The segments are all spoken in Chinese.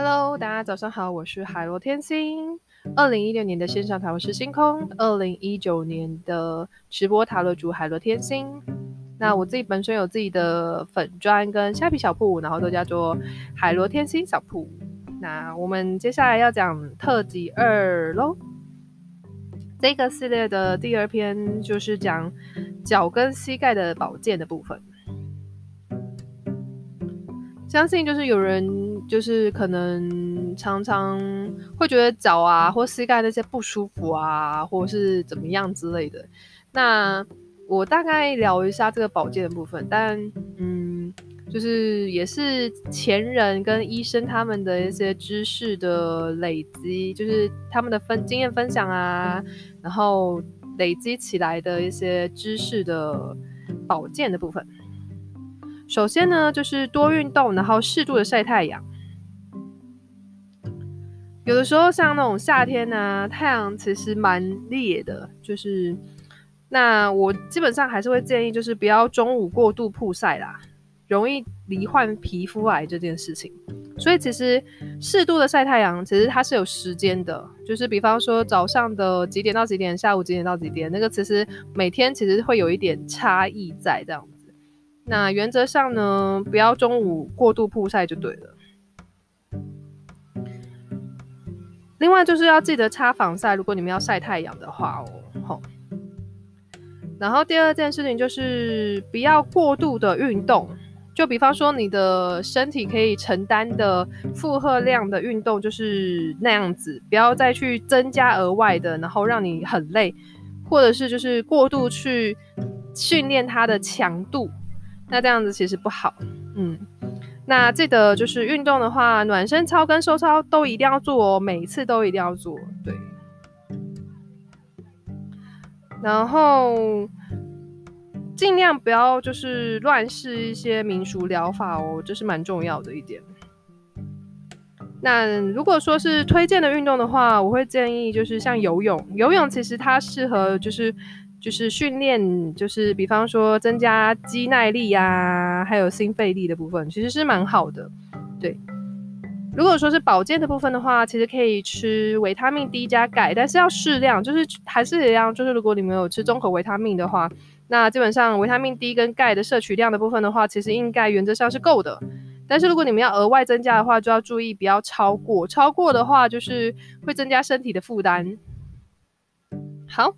Hello，大家早上好，我是海螺天星。二零一六年的线上塔罗师星空，二零一九年的直播塔罗主海螺天星。那我自己本身有自己的粉砖跟虾皮小铺，然后都叫做海螺天星小铺。那我们接下来要讲特辑二喽。这个系列的第二篇就是讲脚跟膝盖的保健的部分。相信就是有人就是可能常常会觉得脚啊或膝盖那些不舒服啊，或者是怎么样之类的。那我大概聊一下这个保健的部分，但嗯，就是也是前人跟医生他们的一些知识的累积，就是他们的分经验分享啊，然后累积起来的一些知识的保健的部分。首先呢，就是多运动，然后适度的晒太阳。有的时候像那种夏天呢，太阳其实蛮烈的，就是那我基本上还是会建议，就是不要中午过度曝晒啦，容易罹患皮肤癌这件事情。所以其实适度的晒太阳，其实它是有时间的，就是比方说早上的几点到几点，下午几点到几点，那个其实每天其实会有一点差异在这样。那原则上呢，不要中午过度曝晒就对了。另外就是要记得擦防晒，如果你们要晒太阳的话哦，吼。然后第二件事情就是不要过度的运动，就比方说你的身体可以承担的负荷量的运动就是那样子，不要再去增加额外的，然后让你很累，或者是就是过度去训练它的强度。那这样子其实不好，嗯，那记得就是运动的话，暖身操跟收操都一定要做哦，每一次都一定要做，对。然后尽量不要就是乱试一些民俗疗法哦，这是蛮重要的一点。那如果说是推荐的运动的话，我会建议就是像游泳，游泳其实它适合就是。就是训练，就是比方说增加肌耐力啊，还有心肺力的部分，其实是蛮好的。对，如果说是保健的部分的话，其实可以吃维他命 D 加钙，但是要适量，就是还是一样，就是如果你们有吃综合维他命的话，那基本上维他命 D 跟钙的摄取量的部分的话，其实应该原则上是够的。但是如果你们要额外增加的话，就要注意不要超过，超过的话就是会增加身体的负担。好。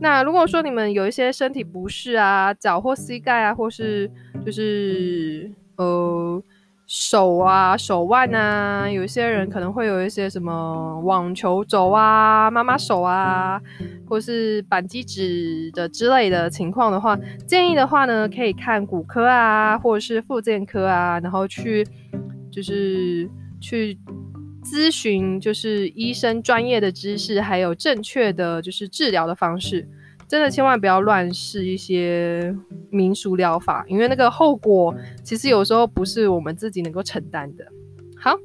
那如果说你们有一些身体不适啊，脚或膝盖啊，或是就是呃手啊、手腕啊，有一些人可能会有一些什么网球肘啊、妈妈手啊，或是扳机指的之类的情况的话，建议的话呢，可以看骨科啊，或者是复健科啊，然后去就是去咨询，就是医生专业的知识，还有正确的就是治疗的方式。真的千万不要乱试一些民俗疗法，因为那个后果其实有时候不是我们自己能够承担的。好，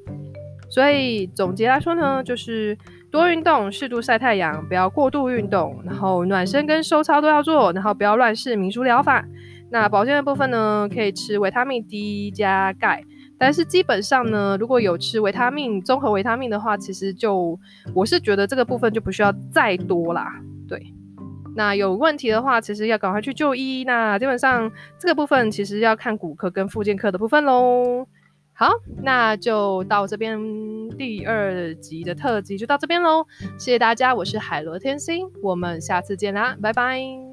所以总结来说呢，就是多运动，适度晒太阳，不要过度运动，然后暖身跟收操都要做，然后不要乱试民俗疗法。那保健的部分呢，可以吃维他命 D 加钙，但是基本上呢，如果有吃维他命综合维他命的话，其实就我是觉得这个部分就不需要再多啦，对。那有问题的话，其实要赶快去就医。那基本上这个部分其实要看骨科跟复健科的部分喽。好，那就到这边第二集的特辑就到这边喽。谢谢大家，我是海螺天星，我们下次见啦，拜拜。